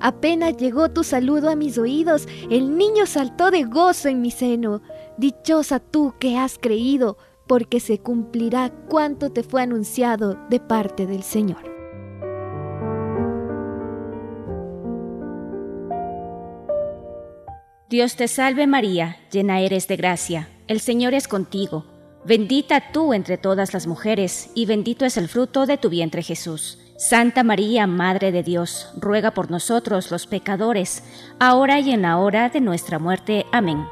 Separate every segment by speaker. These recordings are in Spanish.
Speaker 1: Apenas llegó tu saludo a mis oídos, el niño saltó de gozo en mi seno. Dichosa tú que has creído, porque se cumplirá cuanto te fue anunciado de parte del Señor.
Speaker 2: Dios te salve María, llena eres de gracia, el Señor es contigo, bendita tú entre todas las mujeres, y bendito es el fruto de tu vientre Jesús. Santa María, Madre de Dios, ruega por nosotros los pecadores, ahora y en la hora de nuestra muerte. Amén.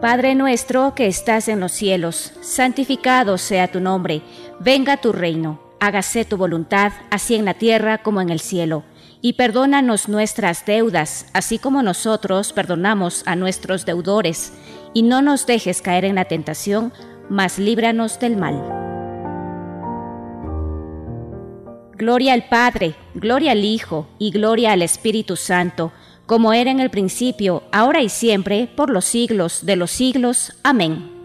Speaker 2: Padre nuestro que estás en los cielos, santificado sea tu nombre, venga tu reino, hágase tu voluntad, así en la tierra como en el cielo, y perdónanos nuestras deudas, así como nosotros perdonamos a nuestros deudores, y no nos dejes caer en la tentación, mas líbranos del mal. Gloria al Padre, gloria al Hijo y gloria al Espíritu Santo, como era en el principio, ahora y siempre, por los siglos de los siglos. Amén.